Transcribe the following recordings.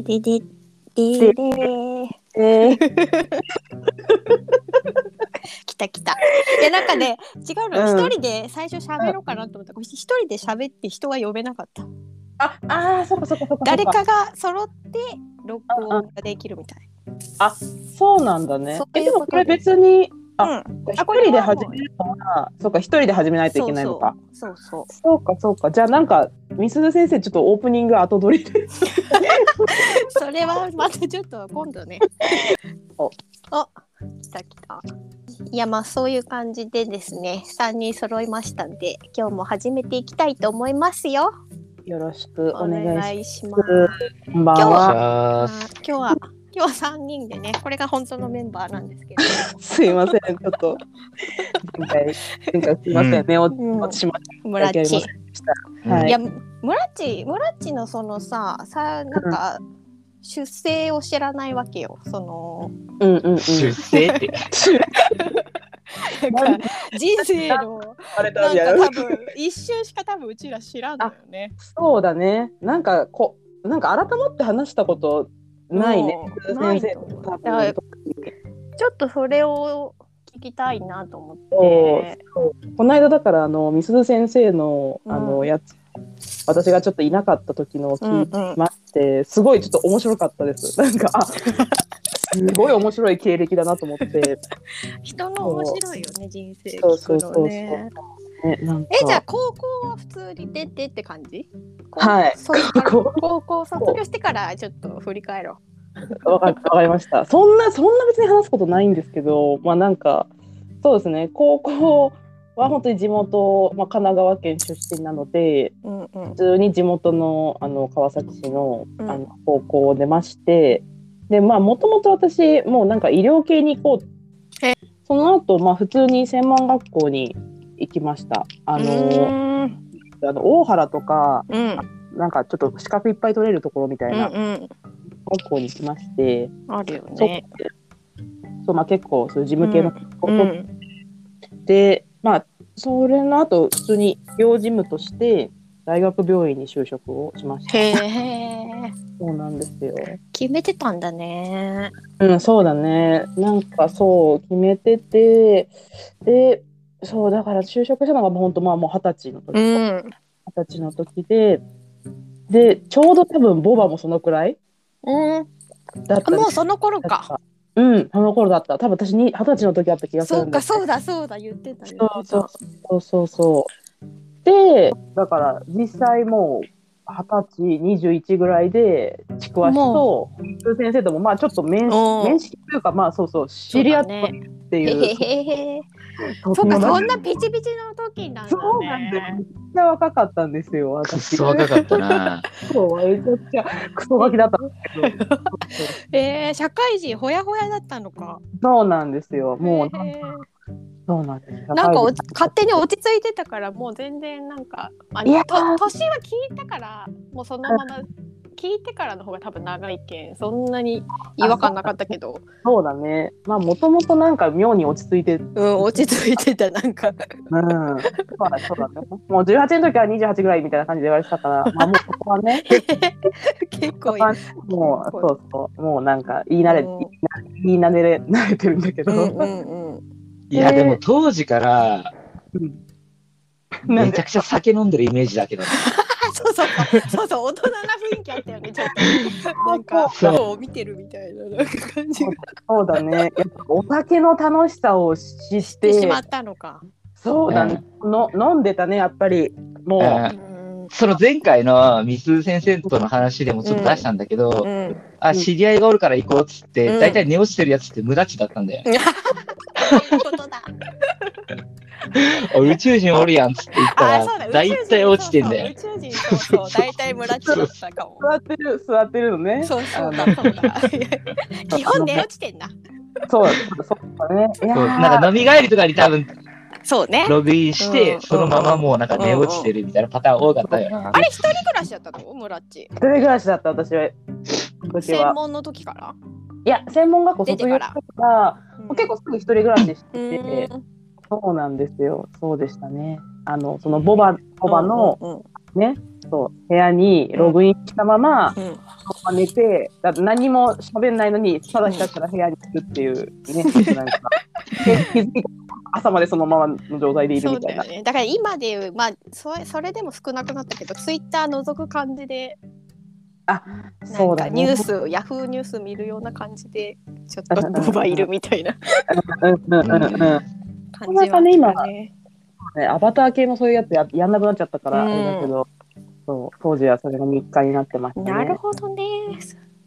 でででででえー、来た来た。いやなんかね違うの。うん。一、人で最初喋ろうかなと思った。ら一人で喋って人が呼べなかった。ああーそっかそっかそっか誰かが揃って録音ができるみたい。そうなんだね。えでもこれ別にあうん。一人で始めるのはそうか一人で始めないといけないのか。そうそう。そうかそうか。じゃあなんかみすず先生ちょっとオープニング後取りで それはまたちょっと今度ね。おお来た来た。いやまあそういう感じでですね3人揃いましたんで今日も始めていきたいと思いますよ。よろしくおお願いしま。ますす。こんばん今日は。あ今日は今日は3人でねこれが本当のメンバーなんですけれすいません、ちょっと。前回、前回すいませんね、おども、落ちましうん、村っち。た。はいい。や村っち村っちのそのささなんか、出生を知らないわけよそのうんうんうん。出世って。なんか人生のあれなんか多分一瞬しか多分うちら知らんのよね。そうだね。なんか、こ、なんか改まって話したことないねないちょっとそれを聞きたいなと思って。この間だから、あの、みすず先生の、あうの、やつ。私がちょっといなかった時のを聞いてうんうんすごいちょっと面白かったです。なんか、あ。すごい面白い経歴だなと思って。人の面白いよね人生聞くのね。えじゃあ高校は普通に出てって感じ？はい高校卒業してからちょっと振り返ろ わかわかりました。そんな、そんな別に話すことないんですけど、まあなんか、そうですね、高校は本当に地元、まあ、神奈川県出身なので、う。うんうん普通に地元のあの川崎市のうんあの高校を出まして、で、まあもともと私、もうなんか医療系に行こうえ。その後、まあ普通に専門学校に行きました。あうの、あの大原とか、うんなんかちょっと資格いっぱい取れるところみたいなうんうん学校に行きまして、あるよね。そうまあ、結構そういう事務系の学校うを取っんて、まあそれの後普通に医療事務として大学病院に就職をしました。へえそうなんですよ。決めてたんだね。うん、そうだね。なんかそう決めてて、で、そうだから就職したのが本当まあもう二十歳の時、う二ん十歳の時で、でちょうど多分ボバもそのくらいうんだったあもうその頃か。うん、その頃だった。多分私に二十歳の時あった気がすそうるんだかそうだそうだ言ってた言ってそうた。そうそうそう。で、だから実際もう二十歳、二十一ぐらいで、ちくわしと、先生ともまあちょっと面おー面識というか、まあそうそう、知り合ったっそうだねていう。へへへへ。とそうかそんなピチピチの時なんだね。そうなんだよ。めっちゃ若かったんですよ、私。そ若かったな。そう、めちゃくちゃクソガキだったんですけど。えー、社会人ほやほやだったのか。そうなんですよ。もう、へーそうなんです。なんか勝手に落ち着いてたからもう全然なんか、まあ、いやと年は聞いたからもうそのまま聞いてからの方が多分長いけんそんなに違和感なかったけど。そうだね。まあ、もともとなんか妙に落ち着いてうん落ち着いてたなんか。うん、そうだそうだね。もう18の時は28ぐらいみたいな感じで言われてたから、まあもうそこはね、結構もうそうそう、もうなんか言い慣れ、うん。言い慣れ慣れてるんだけど、うんうんうん。いや、でも当時からなんで？めちゃくちゃ酒飲んでるイメージだけど。ね。あそうそう。そうそう大人な雰囲気あったよねちょっと。なんかそうそう見てるみたいななんか感じが。そうだね。やっぱお酒の楽しさを知っ、してしまったのか。そうだね、の飲んでたね、やっぱり。もう、その前回のみす先生との話でもちょっと出したんだけど、うん。あ、知り合いがおるから行こうっつって、うん。大体寝落ちてるやつって無駄ちだったんだよ。そういうことだ。お宇宙人おるやんっつって言った。ら、大体落ちてんだよ。そうそう宇宙人そうそう。大体村地だったかも。座ってる、座ってるのね。そうそうだそうだ。基本寝落ちてんな。そうそうだね。なんか飲み帰りとかに多分そうね。ログインして、うんそのままもうなんか寝落ちてるみたいなパターン多かったよな。あれ一人暮らしだったの？村地。一人暮らしだった、私は。専門の時から？いや、専門学校卒業してから、結構すぐ一人暮らししうて。て、ん。そうなんですよ。そうでしたね。あの、そのボバ、ボバの、うんね、そう、部屋にログインしたまま、うん。寝てだって何も喋んないのにただひたすら部屋にいるっていうねなんか。で気づいたら朝までそのままの状態でいるみたいな。だよねだから今でいうまあそれそれでも少なくなったけどツイッター覗く感じでなんかそうだねニュース、ヤフーニュース見るような感じでちょっとドバいるみたいなうんうんうんうん感じはね今ね。ね、アバター系のそういうやつややんなくなっちゃったから、うんあれだけど、そう当時はそれが日課になってましたね。なるほどね。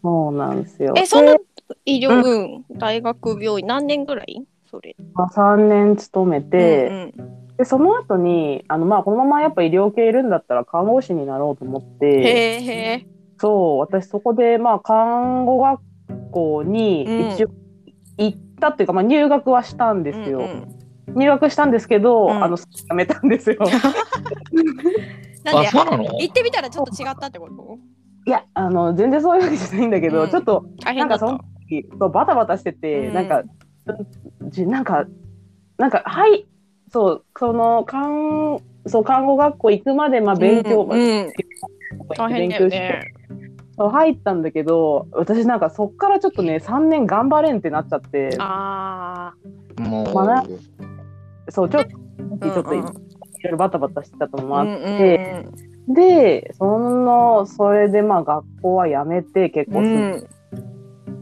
そうなんですよ。え、そので医療、うん、大学病院何年ぐらいそれ。まあ、3年勤めて、うんでその後にあのまあこのままやっぱ医療系いるんだったら看護師になろうと思っうん、て。そう私そこでまあ看護学校にうん一応行ったっていうか、まあ入学はしたんですよ。うんうん入学したんですけど、うんあのやめたんですよ。なんであ、そうなの？行ってみたらちょっと違ったってこと？いやあの全然そういうわけじゃないんだけど、うんちょっと大変だった。なんかそうバタバタしてて、うんなんかじなんかなんかはいそうその看そう看護学校行くまでまあ勉強、うんうん大変だよ勉強してね。そう入ったんだけど私なんかそっからちょっとね3年頑張れんってなっちゃって。あもう、まだそうちょっとあ。ちょっといろいろバタバタしてたのもあっうんうんて、でそのそれでまあ学校は辞めて結構うんうん。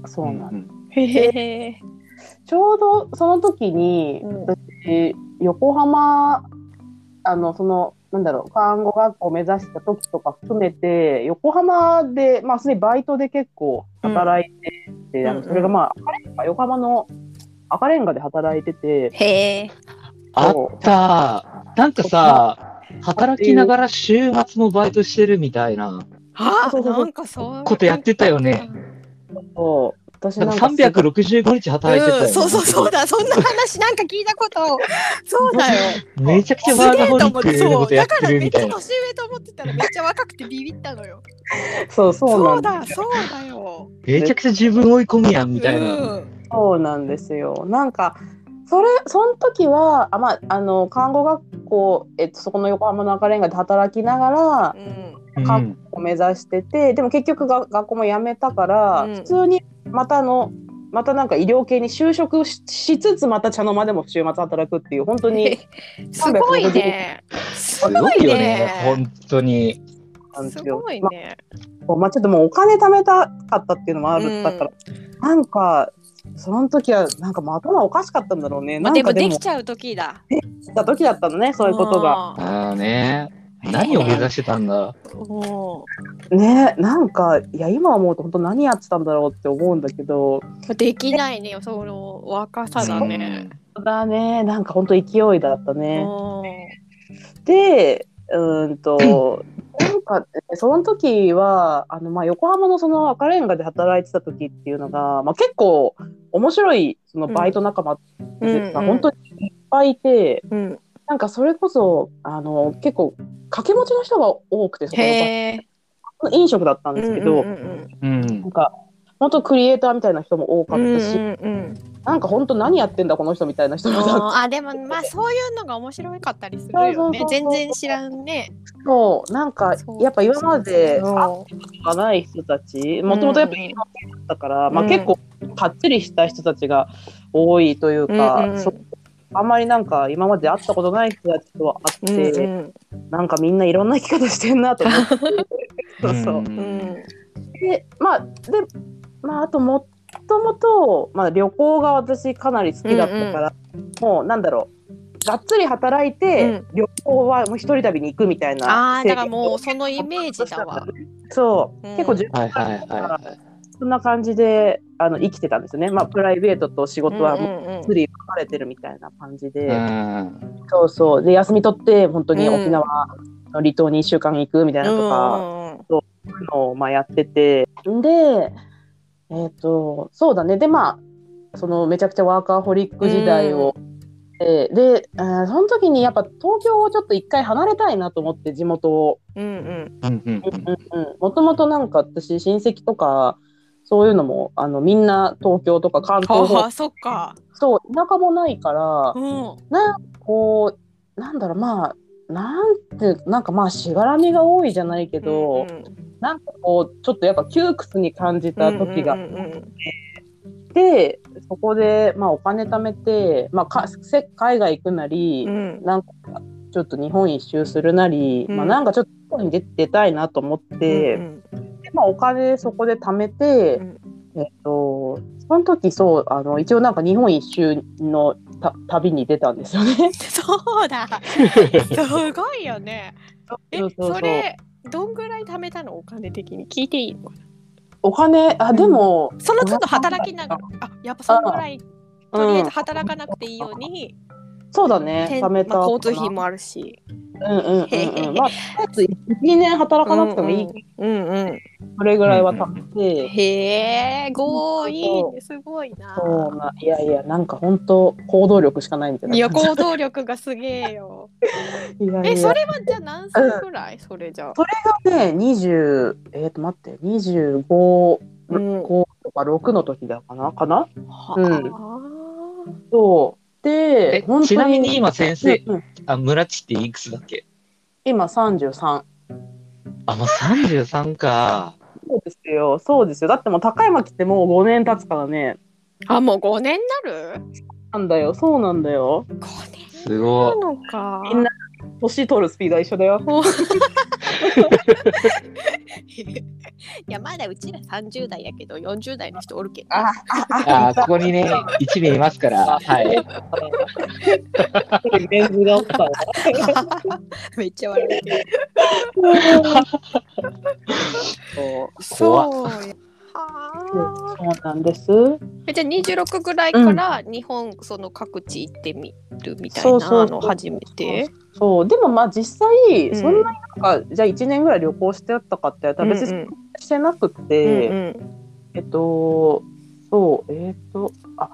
そうなんんへへへ。ちょうどその時に、うん。私横浜あのそのなんだろう看護学校を目指した時とか含めて横浜でまあすでにバイトで結構働いてて、あうんそれがまあ赤レンガ横浜の赤レンガで働いてて、へえ。あった。なんかさ、働きながら週末もバイトしてるみたいなあそうそうそう。なんかそういうことやってたよね。そう私なかなんんか365日働いてたよ、ね。うん、そうそうそうだそんな話なんか聞いたこと。そうだよ。めちゃくちゃワーカホリックなことやってるみたいな。だからめっちゃ年上と思ってたらめっちゃ若くてビビったのよ。そうそうだ。そうだよ。めちゃくちゃ自分追い込みやんみたいな。うん。そうなんですよ。なんかそれその時はあまああの看護学校えっとそこの横浜の赤レンガで働きながらうん。看護を目指してて、でも結局が学校も辞めたから、うん。普通にまたあのまたなんか医療系に就職ししつつまた茶の間でも週末働くっていう本当に すごいねすすごいよねね、本当に。す。ごいまね、あまあちょっともうお金貯めたかったっていうのもある、だからなんかその時はなんかもう頭おかしかったんだろうね。まあ、でなんかもできちゃう時だた時だったのねそういうことが。ああね。何を目指してたんだ？もねなんかいや今思うと本当何やってたんだろうって思うんだけど。うできないねその若さだね、だね。なんか本当勢いだったね。うでうーんとなんかその時はあの、まあ、横浜のその赤レンガで働いてた時っていうのが、まあ、結構面白いそのバイト仲間んが本当にいっぱいいて、んうん、なんかそれこそあの結構掛け持ちの人が多くてそこの飲食だったんですけど、うんうんうんなん。か本当クリエイターみたいな人も多かうんったし、うんうんなんか本当何やってんだこの人みたいな人もあーでもまあそういうのが面白かったりするよね。そうそうそう全然知らんね。そうなんかやっぱ今まで会ったことがない人たちもともとやっぱり今だったから、まあ、うん。結構かっちりした人たちが多いというか、うんうん。そうあんまりなんか今まで会ったことない人たちとは会って、うんうん。なんかみんないろんな生き方してんなと思って。そうそう、ん。うん。でまあでまああともともと、まあ、旅行が私かなり好きだったから、もうなんだろう。がっつり働いて、旅行はもう一人旅に行くみたいなああだからもうそのイメージだわ。そう、うん。結構自はいはいはいはい。そんな感じであの生きてたんですよね。まあプライベートと仕事はもううんうん。うん釣り分かれてるみたいな感じで、うん。そうそう。で休み取って本当にうん。沖縄の離島に1週間行くみたいなとか、そういうのをまあやってて。でえっ、とそうだね。でまあそのめちゃくちゃワーカーホリック時代を、でで、えーその時にやっぱ東京をちょっと一回離れたいなと思って地元を。うんうんうん。うんうんうん。もともとなんか私親戚とかそういうのもあのみんな東京とか関東方はあそっか。そう田舎もないからうん。なんかこうなんだろうまあなんてなんかまあしがらみが多いじゃないけど、うんなんかこうちょっとやっぱ窮屈に感じた時がうんうんうん。でそこで、まあ、お金貯めて、まあ、かせ海外行くなり、うん。なんかちょっと日本一周するなり、うん。まあ、なんかちょっと日本に出出たいなと思って、うんでまあ、お金そこで貯めて、うん。えっと、その時そうあの一応なんか日本一周のた旅に出たんですよね。そうだ。すごいよね。えそれどんぐらい貯めたの？お金的に聞いていいの？お金？あでも、その都度働きながら。あやっぱそのぐらいとりあえず働かなくていいように、そうだね。貯めたまあ、交通費もあるし。うんうんうんうん。まあとりあえず12年働かなくてもいい、うんうんそれぐらいは貯めて、へえごいいねすごいな。そうないやいやなんか本当行動力しかないみたいな。いや行動力がすげえよ。いやいや。えそれはじゃあ何歳ぐらい、それじゃあ？それがね20えっ、と待って25、うん。5とか6の時だかな？かな？はうん。あ。そうでえ本当にちなみに今先生、うんうん。あ村地っていくつだっけ？今33あ、もう33か。そうですよ。そうですよ。だってもう高山来てもう5年経つからね。あもう5年になる？なんだよ。そうなんだよ。5年すごい。なのか。みんな年取るスピードは一緒だよ いやまだうちら30代やけど40代の人おるけどああ、ここにね、1名いますから。はい。メンズがおった。わめっちゃ笑ってるそうそうやそはうなんです。あじゃあ26ぐらいから日本その各地行ってみるみたいなの初めて？そう。でもまあ実際、うん。そんなになんかじゃあ1年ぐらい旅行してやったかってやったら別にしてなくうんて、うん。えっとそうえっとあ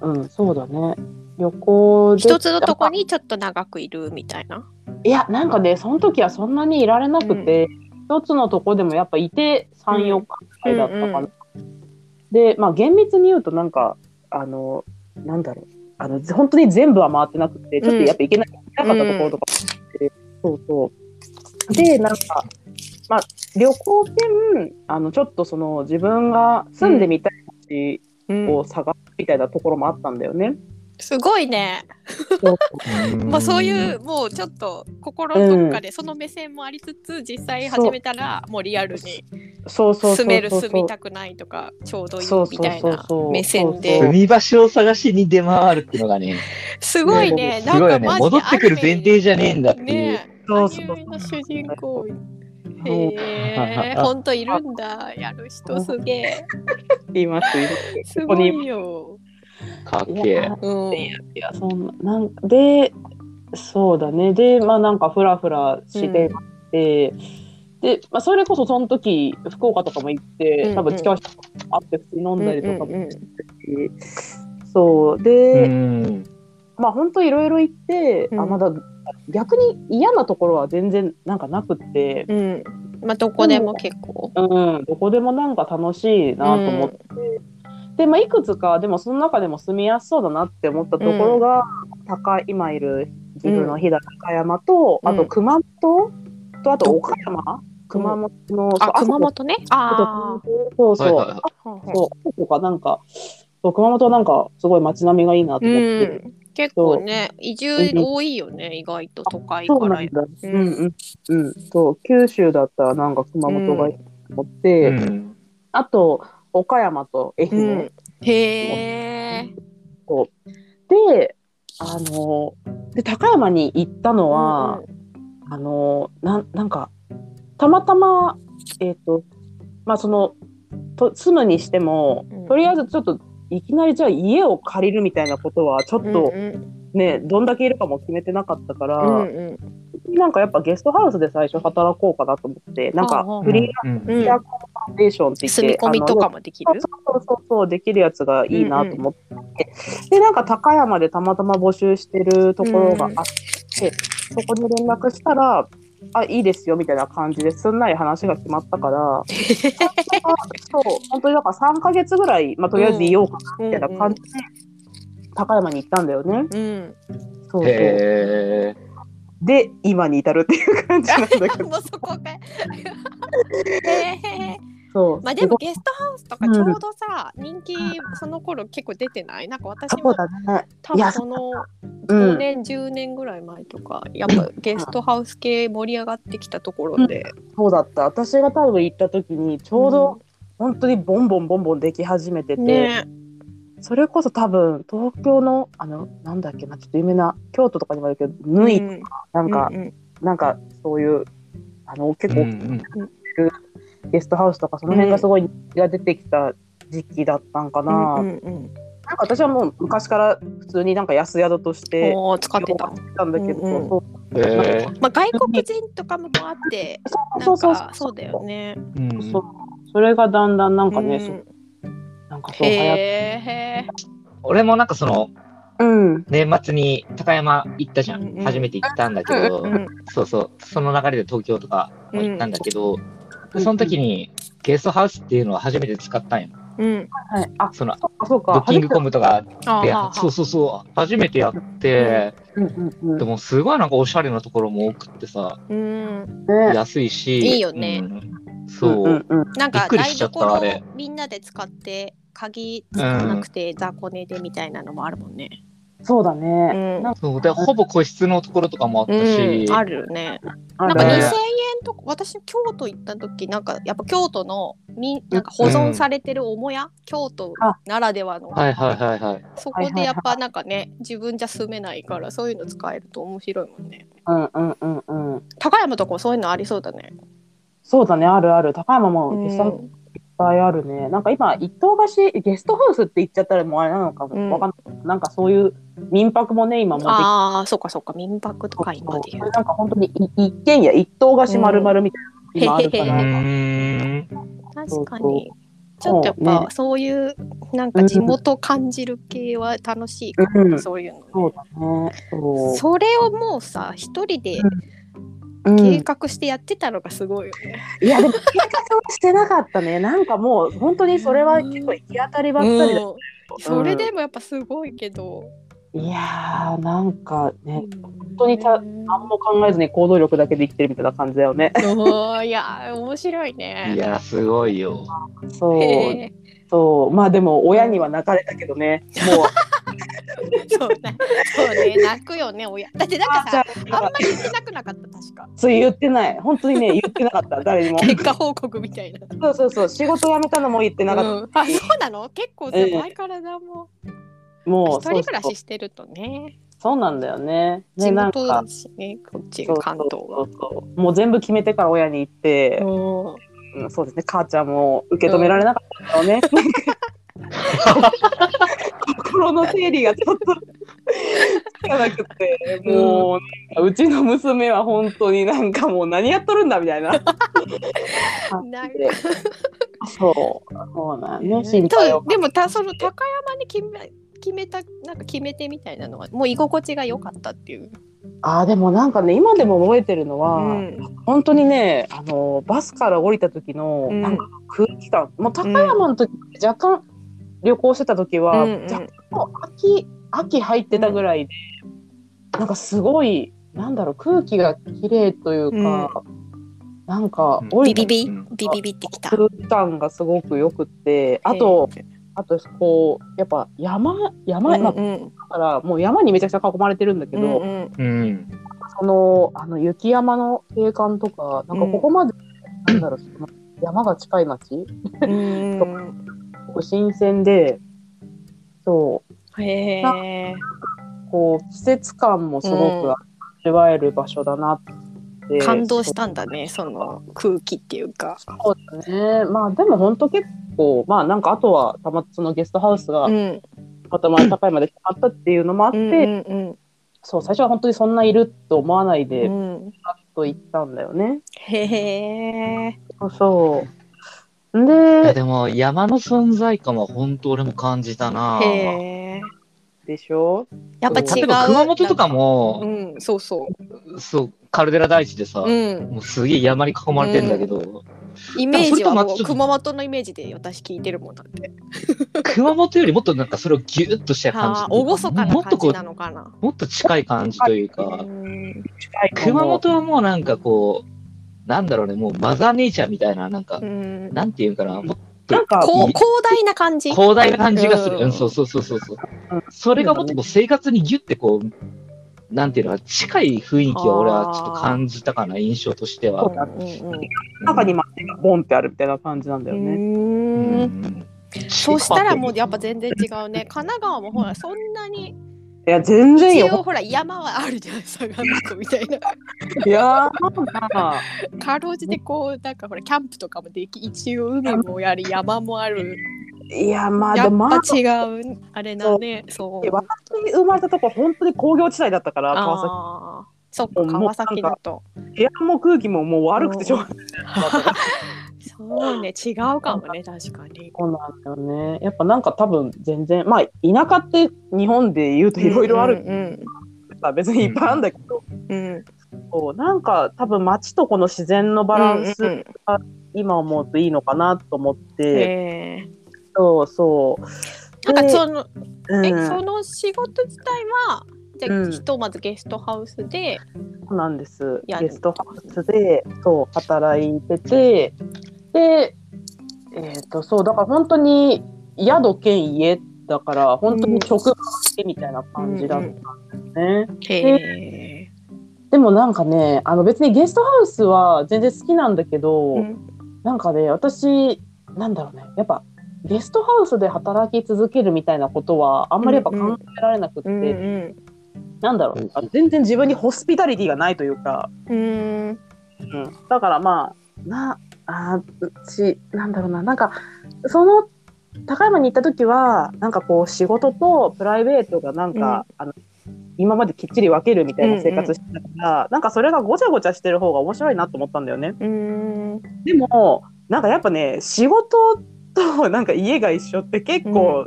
うんそうだね。旅行で一つのとこにちょっと長くいるみたいな？いやなんかねその時はそんなにいられなくて、一つのとこでもやっぱいて34日ぐらいだったかな。うん。でまあ厳密に言うとなんかあのなんだろう。あの本当に全部は回ってなくてちょっとやっぱ行けな,、なかったところとかもあって、そうそう。でなんかまあ旅行兼あのちょっとその自分が住んでみたい街うん。を探すみたいなところもあったんだよね。すごいね。まあそういうもうちょっと心のどっかでその目線もありつつ実際始めたらもうリアルに住める住みたくないとかちょうどいいみたいな目線で住み場所を探しに出回るっていうのがね、すごいね。すごいよね。マ戻ってくる前提じゃねえんだっていう。ねえ。そうそうアニメの主人公。へえ、本当いるんだ。やる人すげえ。言います言いますすごいよ。かっけえ。うん。いやそん。ななん。かでそうだね。でまあなんかフラフラしてて、で、まあ、それこそその時福岡とかも行って、うんうん。多分近い人と会って普通に飲んだりとかもうんうんうん。してし、そう。うで、ん。まあ本当いろいろ行って、うん。あまだ逆に嫌なところは全然なんかなくって、うん。まあどこでも結構。うん、どこでもなんか楽しいなと思って、で、まあ、いくつかでもその中でも住みやすそうだなって思ったところが、高い今いる岐阜の飛騨高山と、うん。あと熊本？とあと岡山、熊本の、そうあ、熊本ね。ああ。そうそう、はいはいはい。そうとかなんかそう熊本はなんかすごい街並みがいいなとう思って、ん。結構ね、移住多いよね、意外と都会からそうなん。だ、ううん。ん、うん。うん。そう九州だったらなんか熊本がいいと思って、うん。あと岡山と愛う媛、ん。へえ。であので高山に行ったのは、あのなんなんかたまたまえっ、とまあそのと住むにしても、うん。とりあえずちょっといきなりじゃあ家を借りるみたいなことはちょっとうんね、どんだけいるかも決めてなかったから、うんうん。なんかやっぱゲストハウスで最初働こうかなと思ってなんかフリーうんうんランスファンデーションって言って、住み込みとかもできる？そうそうそうそうできるやつがいいなと思って、でなんか高山でたまたま募集してるところがあって、そこに連絡したらあいいですよみたいな感じですんなり話が決まったから そう本当にだから3ヶ月ぐらい、まあ、とりあえずいようかなみたいな感じで、高山に行ったんだよね。うん。そうそう。で今に至るっていう感じなんだけど もうそこが。へーそう。まあでもゲストハウスとかちょうどさ、人気その頃結構出てない？なんか私もだね。多分その5うん。年、10年ぐらい前とかやっぱゲストハウス系盛り上がってきたところで、そうだった。私が多分行った時にちょうど本当にボンボンボンボンでき始めてて、ねそれこそ多分東京のあのなんだっけなちょっと有名な京都とかにもあるけど、縫いうん。なんか、うんうん。なんかそういうあの結構うんうん。ゲストハウスとかその辺がすごい人気が出てきた時期だったんかな。うんうんうん。なんか私はもう昔から普通になんか安宿として使ってた。たんだけど、うんうん。そう。へまあ外国人とかもあって、なんそうそうかそうだよね。ーうん。そう。それがだんだんなんかね、うんそうなんかそう流行って、へえ。俺もなんかそのうん、年末に高山行ったじゃん、うんうん。初めて行ったんだけど、うんそうそう。その流れで東京とかも行ったんだけど、うんその時にゲストハウスっていうのを初めて使ったんよ。うん。はい、あそのそうか。そうかブッキングコムとかでそうそうそう。初めてやって、うんうんうんでもすごいなんかおしゃれなところも多くってさうん。ね安いしいいよね。うん。そう、うんうんうん。なんか台びっくりしちゃった所あれ。みんなで使って鍵使わなくて雑魚寝でみたいなのもあるもんね。そうだうね、ん。なんかそうでほぼ個室のところとかもあったし、うん、あるね。なんか2000ね。円とか私京都行った時なんかやっぱ京都のみなんか保存されてる母屋、京都ならではの。はいはいはいはい。そこでやっぱなんかね自分じゃ住めないからそういうの使えると面白いもんね。うんうんうんうん。高山とかもそういうのありそうだね。そうだねあるある。高山うん。もゲストハウスいっぱいあるね、なんか今一棟貸しゲストハウスって言っちゃったらもうあれなのかうん。もわかんない、なんかそういう民泊もね今もできてああそっかそっか。民泊とか今で言う。なんか本当にい一軒家一棟貸し丸々みたいなの今あるかうら、ー。ん確かに。ちょっとやっぱそういうなんか地元感じる系は楽しいかも、うん。そういうのね、そうだね。そう。それをもうさ一人でうん計画してやってたのがすごいよね。いやでも計画はしてなかったね。なんかもう本当にそれは結構行き当たりばっかりだ、うん。それでもやっぱすごいけど。いやーなんかね本当にた何も考えずに行動力だけで生きてるみたいな感じだよね。いや面白いね。いやすごいよ。そう。そう。まあでも親には泣かれたけどね。もう そうね。そうね泣くよね親。だってなんかさあんまり言ってなくなかった確か。そう言ってない本当にね言ってなかった誰にも結果報告みたいな。そうそうそう仕事辞めたのも言ってなかった、うんあそうなの？結構さうん前からだもん。もう一人暮らししてるとね。そうなんだよねね地なん元かねこっち関東は。そうそうもう全部決めてから親に言って、うんうん、そうですね母ちゃんも受け止められなかったよね、心の整理がちょっとつかなくてもううちの娘は本当になんかもう何やっとるんだみたいな。そうそうなんねと心配を。でもたその高山に決め決めたなんか決めてみたいなのはもう居心地が良かったっていう。あーでもなんかね今でも覚えてるのは、うん。本当にねあのバスから降りた時の、うん。なんか空気感。もう高山の時、若干旅行してた時は、うんうん。若干秋秋入ってたぐらいで、なんかすごいなんだろう空気が綺麗というか、なんかうん。降りたビビビ？うん。ビビビってきた。空気感がすごく良くってあとあとこうやっぱ山山、うんうん。からもう山にめちゃくちゃ囲まれてるんだけど、うんうん。うんそのあの雪山の景観とかなんかここまで、なんだろう山が近い町うんすごく新鮮でそへえ。うこう季節感もすごうんく味わえる場所だなって、感動したんだねその空気っていうか。そうだねまあでも本当結構まあなんかあとはたまそのゲストハウスがうんまたまあ高いまで決まったっていうのもあって、うんうんそう最初は本当にそんないると思わないでうパッん。と行ったんだよね。へえ。そうででも山の存在感は本当俺も感じたなへえ。でしょ？やっぱ違う。例えば熊本とかもうんそうそそうカルデラ大地でさ、う。うん。もうすげえ山に囲まれてんだけど、イメージはもう熊本のイメージで私聞いてるもんだって。熊本よりもっとなんかそれをギュッとした感じああ、厳かなもっとこう感じなのかな。もっと近い感じというか、う熊本はもうなんかこうなんだろうね、もうマザーネイチャーみたいな、なんかう、ん。なんていうかな、もっとなんか、こう広大な感じ？広大な感じがする。うんうん、そうそうそうそうそううん。それがもっとこう生活にギュッてこう、なんていうのか、近い雰囲気を俺はちょっと感じたかな、印象としては。そうだうんうん中に街がボンってあるみたいな感じなんだようね。そしたらもうやっぱ全然違うね。神奈川もほらそんなにいや、全然よ。一応ほら山はあるじゃん相模湖みたいな。いやー、まあ、かろうじてこうなんかほらキャンプとかもでき一応海もやり山もある。いや、まあ、やまあ、ぱ違うあれだね。そう。私生まれたところ、本当に工業地帯だったから、川崎。ああ。そっか川崎だと。部屋も空気ももう悪くてしょうがない。そうね違うかもね確かに。そうなんだよね。やっぱなんか多分全然、まあ、田舎って日本で言うといろいろある。うんから、別にいっぱいあるんだけど、うん。そうなんか多分街とこの自然のバランうんうんス、今思うといいのかなと思って、そうそう。なんかでそのうん、えその仕事自体はじゃあ、うん。ひとまずゲストハウスでそうなんです。やゲストハウスでそう働いてて、で、えっ、とそうだから本当に宿兼家だから本当に職場みたいな感じだったんですね。でもなんかね、あの別にゲストハウスは全然好きなんだけど、うん。なんかね私なんだろうね、やっぱゲストハウスで働き続けるみたいなことはあんまりやっぱ考えられなくって、うんうん。なんだろう、全然自分にホスピタリティがないというか。うん。うん、だからまあなあうちなんだろうな。なんかその高山に行った時はなんかこう仕事とプライベートがなんか、あの今まできっちり分けるみたいな生活してたから、なんかそれがごちゃごちゃしてる方が面白いなと思ったんだよね。うん。でもなんかやっぱね仕事となんか家が一緒って結構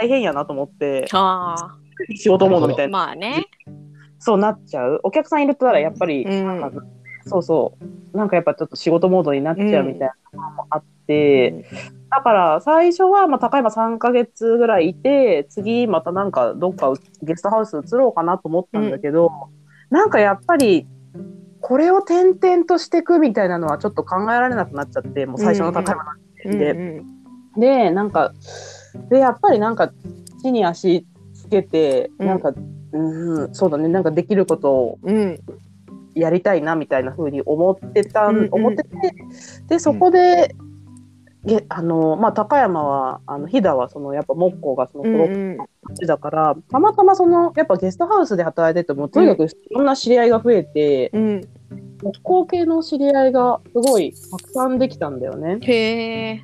大変やなと思って、あ仕事モードみたあいな。まあね。そうなっちゃう。お客さんいるとならやっぱり、うんそうそう。なんかやっぱちょっと仕事モードになっちゃうみたいなのもあって、だから最初はまあ高山3ヶ月ぐらいいて次またなんかどっかゲストハウス移ろうかなと思ったんだけど、なんかやっぱりこれを転々としていくみたいなのはちょっと考えられなくなっちゃってもう最初の高山なんうんで、うん。でなんかでやっぱりなんか地に足つけて、うん。なんかうんそうだねなんかできることをうんやりたいなみたいな風に思ってた、うんうん思っててでそこで、げあのまあ、高山はあの飛騨はそのやっぱ木工がそのうんこの町だから、たまたまそのやっぱゲストハウスで働いててもとにかくいろんな知り合いが増えて、うん。木工系の知り合いがすごいたくさんできたんだよね。へえ。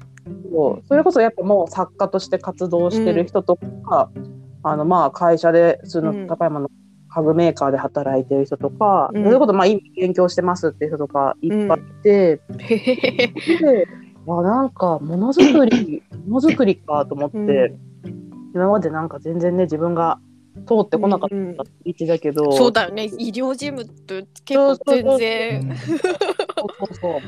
そう。それこそやっぱもう作家として活動してる人とか、あのまあ会社で普通の高山の家具メーカーで働いてる人とか、うんそれこそまあ今勉強してますっていう人とかいっぱいいて、へへへ。であなんかものづくりものづくりかと思って、うん今までなんか全然ね自分が通ってこなかったうん道だけど、そうだよね。医療事務って結構全然。そうそうそう。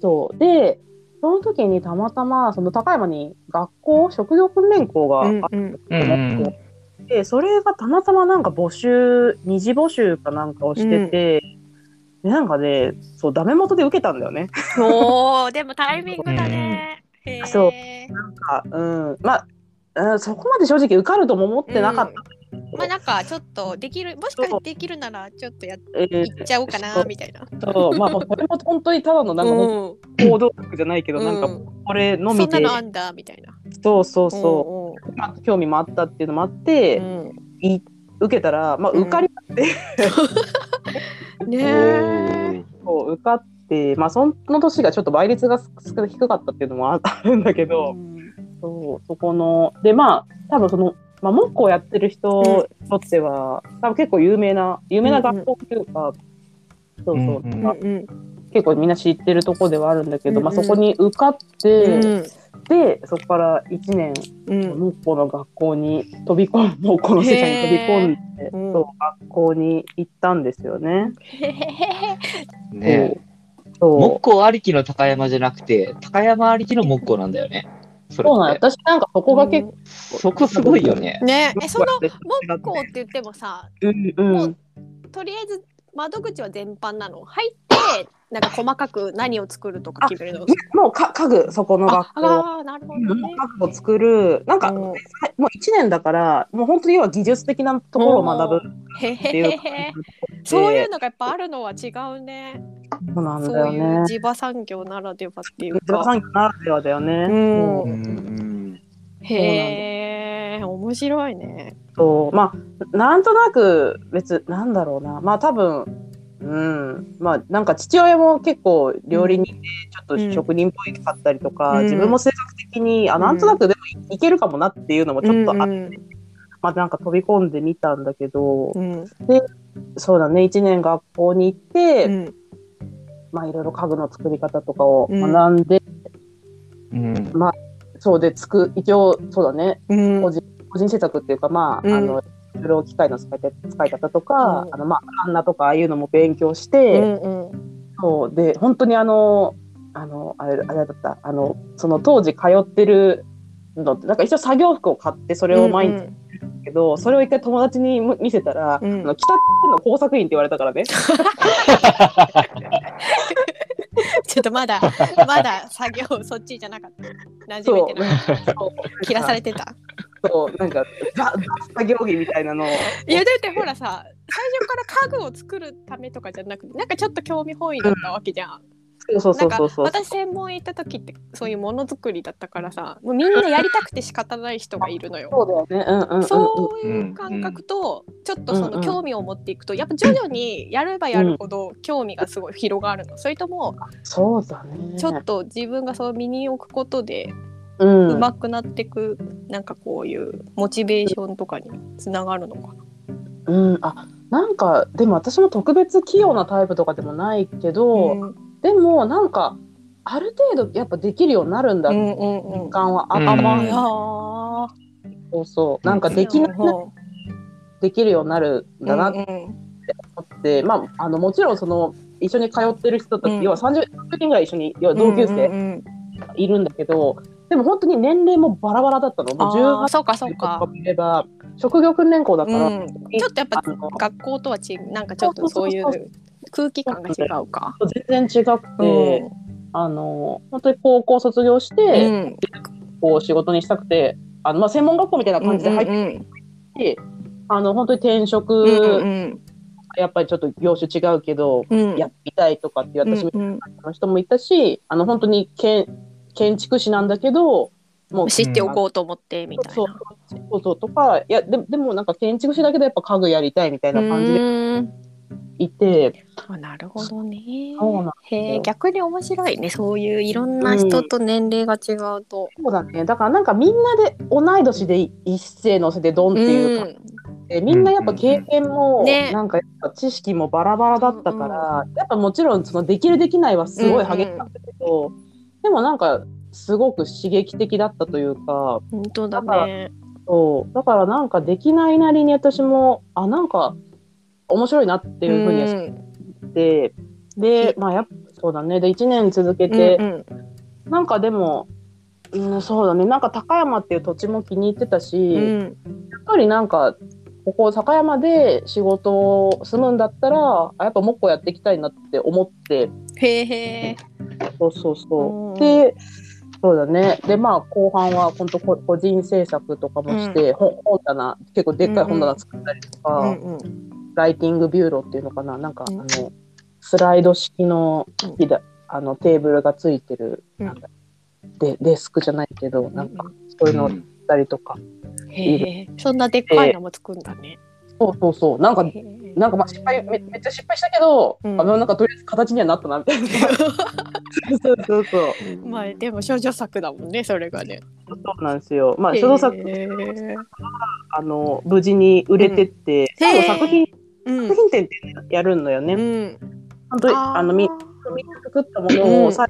そうでその時にたまたまその高山に学校職業訓練校があって、うんうんうんうんでそれがたまたまなんか募集二次募集かなんかをしてて、でなんかねそうダメ元で受けたんだよね。おおでもタイミングだね。へえ。そうなんかうんまあ、うん、そこまで正直受かるとも思ってなかった。まあなんかちょっとできるもしかしてできるならちょっとやっえーいっちゃおうかなみたいな。そうまあこれも本当にただのなんかもう行動力じゃないけど、なんかうんこれのそんなみでのあんだみたいな。そうそうそう、まあ、興味もあったっていうのもあって、うんい受けたら、まあ、受かりまって、ねえ。そう受かって、まあ、その年がちょっと倍率が少低かったっていうのもあるんだけど、そうそこのでまあ多分その、まあ、木工やってる人にとっては、多分結構有名な有名な学校っていうか、そうそう、うんうんまあうん結構みんな知ってるとこではあるんだけど、うんうん。まあ、そこに受かって、うんでそこから1年うん。木工の学校に飛び込ん木工の世界に飛び込んで、うん。そう学校に行ったんですよね。ね。そう。木工ありきの高山じゃなくて、高山ありきの木工なんだよね。そうなん。私なんかそこが結構、そこすごいよね。ね。えその木木工って言ってもさうんうん。もうとりあえず窓口は全般なの？入ってなんか細かく何を作るとか決めるの？もうか家具そこの学校。ああなるほどね。家具を作るなんか、うんもう1年だからもう本当に要は技術的なところを学ぶっていうへへ。そういうのがやっぱあるのは違うね。そうなんだそうよいうね。地場産業ならではっていう地場か。産業ならではだよね。うんうんうんへえ面白いね。そうまあなんとなく別なんだろうなまあ多分うん。まあなんか父親も結構料理人でちょっと職人っぽいかったりとか、うん。自分も性格的にあなんとなくでもいけるかもなっていうのもちょっとあって、うんまあなんか飛び込んでみたんだけど、うん。そうだね1年学校に行って、うん。まあいろいろ家具の作り方とかをうん。学んで、うん。そうでつく一応そうだねうん。個人個人制作っていうかまあ,、うん。あのいろいろ機械の使い手使い方とか、うんあのまあカンナとかああいうのも勉強しうて、んうんそうで本当にあのあのあれあれだったあのその当時通ってるのってなんか一応作業服を買ってそれを毎日やるんだけど、それを一回友達にむ見せたら、うんあの北の工作員って言われたからね。ちょっとまだまだ作業そっちじゃなかった。馴染めてない。そう切らされてた。そうなんか作業着みたいなのをいやだってほらさ最初から家具を作るためとかじゃなくてなんかちょっと興味本位だったわけじゃん。そうそうなそうんそうそうか私専門行った時ってそういうものづくりだったからさもうみんなやりたくて仕方ない人がいるのよ。そうだよね。うんうんうんうん。そういう感覚とちょっとその興味を持っていくとやっぱ徐々にやればやるほど興味がすごい広がるの。それともそうだね。ちょっと自分がそう身に置くことでうん、上手くなっていくなんかこういうモチベーションとかにつながるのかな。うん、あなんかでも私も特別器用なタイプとかでもないけど、うん。でもなんかある程度やっぱできるようになるんだ。ってうんうんうん。実感はあった、うん。あうんあそうそう。なんかできなくなできるようになるんだな。ってうん。思って、まああのもちろんその一緒に通ってる人たち、うん。要は30人ぐらい一緒に要は同級うん生うん。いるんだけど、でも本当に年齢もバラバラだったの。もうああ18そうかそうか。とか。見れば職業訓練校だから、うん、ちょっとやっぱ学校とは違うなんかちょっとそういう空気感が違うか。全然違くて、あの本当に高校卒業しうて、ん。こう仕事にしたくてあの、まあ、専門学校みたいな感じで入って、あの本当に転職、うんうんやっぱりちょっと業種違うけど、うん。やってみたいとかっていう私みたいうんうん。な人もいたし、あの本当に建建築士なんだけどもう知っておこうと思ってみたいそうな。そうそうとかいやででもなんか建築士だけどやっぱ家具やりたいみたいな感じでうん。いて、あなるほどね。そうなんへえ逆に面白いね。そういういろんな人と年齢が違うと。そうだね。だからなんかみんなで同い年で一斉乗せてドンっていう感じで、みんなやっぱ経験も、なんかやっぱ知識もバラバラだったから、やっぱもちろんそのできるできないはすごい激しかったけど、でもなんかすごく刺激的だったというか本当だね。そう。だからなんかできないなりに私もあなんか面白いなっていうふうには思って、でまあやっぱそうだね。で1年続けて、うんうん。なんかでも、うん、そうだね。なんか高山っていう土地も気に入ってたし、うん。やっぱりなんかここ高山で仕事を住むんだったらあやっぱもっこやっていきたいなって思って。へえへえ。そうそうそう。うんでそうだね。でまあ後半は本当こ個人制作とかもして、本本棚結構でっかい本棚作ったりとか、うんうん。ライティングビューロっていうのかな？なんか、うん。あのスライド式のひだあのテーブルがついてる、うん。なんだでデスクじゃないけどなんかそういうのをやったりとか、へえそんなでっかいのも作るんだね。そうそうそう。なんかなんかまあ失敗めめっちゃ失敗したけど、うん。あのなんかとりあえず形にはなったなみたいな。そうそうそう まあでも少女作だもんねそれがね。そうなんですよ。まあその作あの無事に売れてって、最後作品うん。作品展ってやるのよね、うん。本当にあのみみんな作ったものうん。をさ、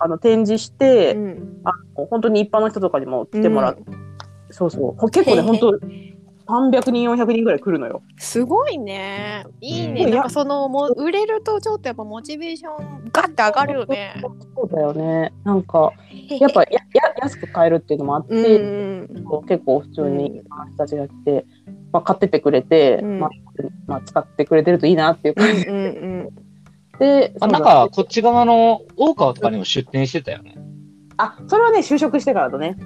あの展示して、うん。あの本当に一般の人とかにも来てもらって、そうそうほ結構ね本当300人400人ぐらい来るのよ。すごいね。いいね。うんなんかそのもう売れるとちょっとやっぱモチベーションガッて上がるよね。そうだよねなんかやっぱやや安く買えるっていうのもあって、うん結構普通に人たちが来て、まあ、買ってってくれて、うんまあまあ、使ってくれてるといいなっていううん感じうんうん。で、あなんか、こっち側の大川とかにも出店してたよね。あ、それはね、就職してからだね。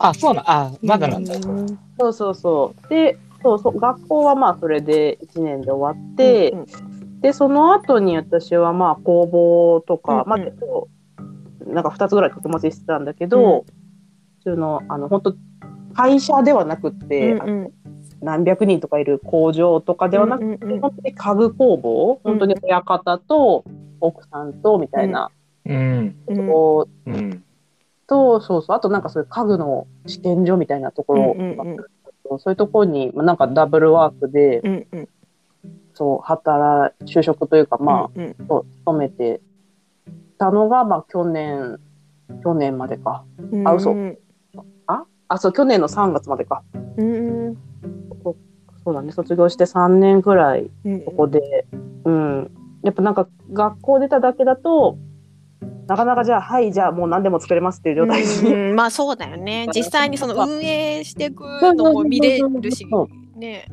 あ、そうな、あ、まだなんだ。うん。そうそうそう。で、そうそう、学校はまあそれで1年で終わって、うんで、その後に私はまあ工房とか、うんうん。まあ結構、なんか2つぐらい掛け持ちしてたんだけど、普通の、あの、本当会社ではなくって、うんうん。何百人とかいる工場とかではなくて、うんうん。本当に家具工房、うん。本当に親方と奥さんとみたいな、うん。うん。こううん。と、そうそう、あとなんかそういう家具の試験所みたいなところ、うんうんうん。そういうところに、まあなんかダブルワークで、うんうん。そう、働、就職というか、まうんあ、そう勤めてたのが、まあ去年、去年までか。うんあ嘘。あ、そう、去年の3月までか。うんそうだね、卒業して3年くらいうんここで、うん。やっぱなんか学校出ただけだと、なかなかじゃあ、はい、じゃあもう何でも作れますっていう状態に。うんまあそうだよね。実際にその運営していくのも見れるしね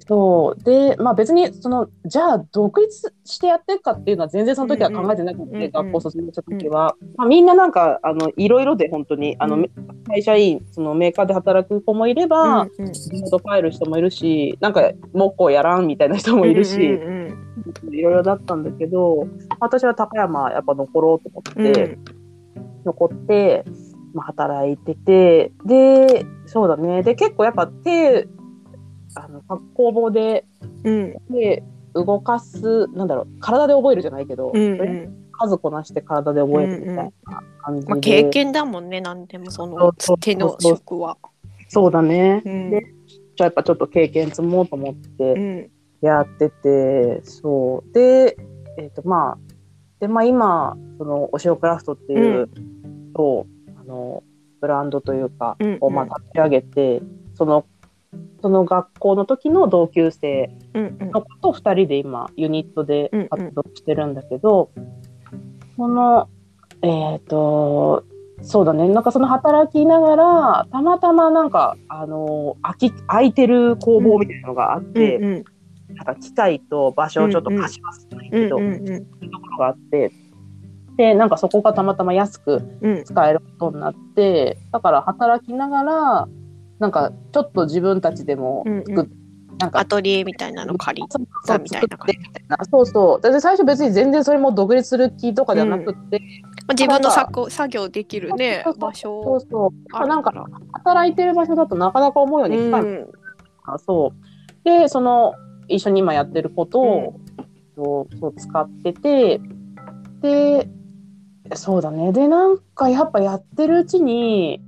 そう。で、まあ別に、その、じゃあ独立してやっていくかっていうのは全然その時は考えてなくて、うんうん学校卒業した時は。まあみんななんか、あの、いろいろで本当に、あの、うん会社員、そのメーカーで働く子もいれば、うんうんリモート帰る人もいるし、なんか、木工やらんみたいな人もいるし、うんいろいろだったんだけど、私は高山やっぱ残ろうと思うんうんって、残って、まあ、働いてて、で、そうだね。で、結構やっぱ手、あの、工房でうん手動かす、なんだろう、体で覚えるじゃないけど、うんうん数こなして体で覚えるみたいな感じで。まあ経験だもんね何でもその手の職は。そうだね。うんでじゃあやっぱちょっと経験積もうと思ってうんやってて、そう。で、えっ、と、まあ、で、まあ今、その、お塩クラフトっていう、そう、あの、ブランドというか、うんをまあ立ち上げて、その、その学校の時の同級生うんうん。の子と2人で今ユニットでうんうん活動してるんだけど、そのえっ、とそうだね。なんかその働きながらたまたまなんかあの空き空いてる工房みたいなのがあって、うんうん。なんか機械と場所をちょっと貸しますけど、うんうん。そういうところがあってでなんかそこがたまたま安くうん。使えることになってだから働きながらなんかちょっと自分たちでも作っ、うん。うなんかアトリエみたいなの借りたみたいな感じ。そうそうで最初別に全然それも独立する気とかじゃなくて、まあ自分の作作業できるね場所。そうそう。あなんか。働いてる場所だとなかなか思うように機械もうん。あそう。でその一緒に今やってることを、そうそう使っててでそうだね。でなんかやっぱやってるうちに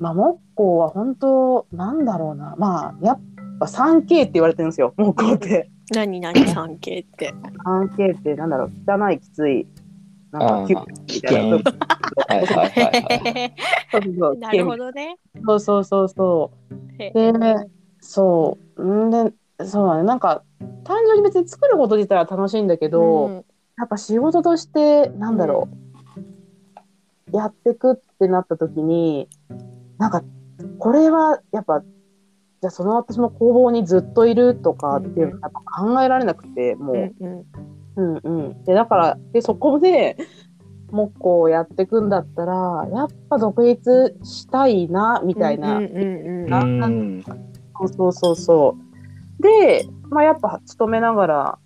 まあ木工は本当なんだろうな。まあやっぱ 3K って言われてるんですよ。木工って。何何？産経って。3K ってなんだろう。汚いきつい。なんかキュッみたいな。るほどね。そうそうそうそう。へ。でそう。んで、そうだね。なんか、単純に別に作ること自体は楽しいんだけど、うん。やっぱ仕事として、なんだろう、やってくってなった時に、なんか、これはやっぱ、じゃあその私も工房にずっといるとかっていうのは考えられなくて、もう、うんうん。うんうん。で、だから、で、そこで、木工をやっていくんだったら、やっぱ独立したいな、みたいな。そうそうそうそう。で、まあ、やっぱ勤めながら、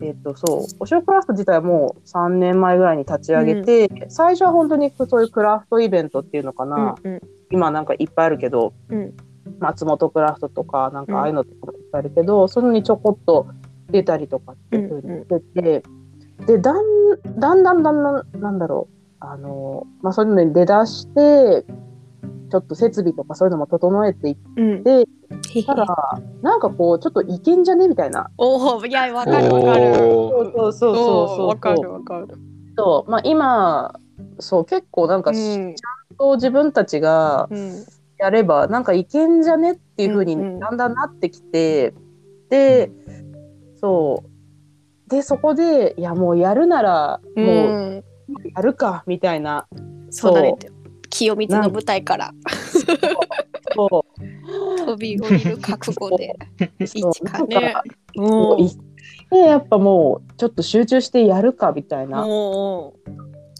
えっ、と、そう、お塩クラフト自体はもう3年前ぐらいに立ち上げて、最初は本当にそういうクラフトイベントっていうのかな、うんうん今なんかいっぱいあるけど、うん松本クラフトとか、なんかああいうのとかもいっぱいあるけど、それにちょこっと出たりとかっていうふうにしてて、で、だんだんだんだんだん、なんだろう、あの、まあ、そういうのに出だして、ちょっと設備とかそういうのも整えていっうんて、へへたら、なんかこう、ちょっといけんじゃねみたいな。おおいやわかるわかる。そうそうそうそう。わかるわかる。そうまあ、今、そう、結構なんか、ちゃんうんと自分たちがうんやれば、なんかいけんじゃねっていう風にうんうん。だんだんなってきて、で、そう。で、そこで、いや、もうやるなら、もううんやるか、みたいな。そうだね。清水の舞台から。そ 飛び降りる覚悟で。う。一かね。もういでやっぱもうちょっと集中してやるかみたいな。お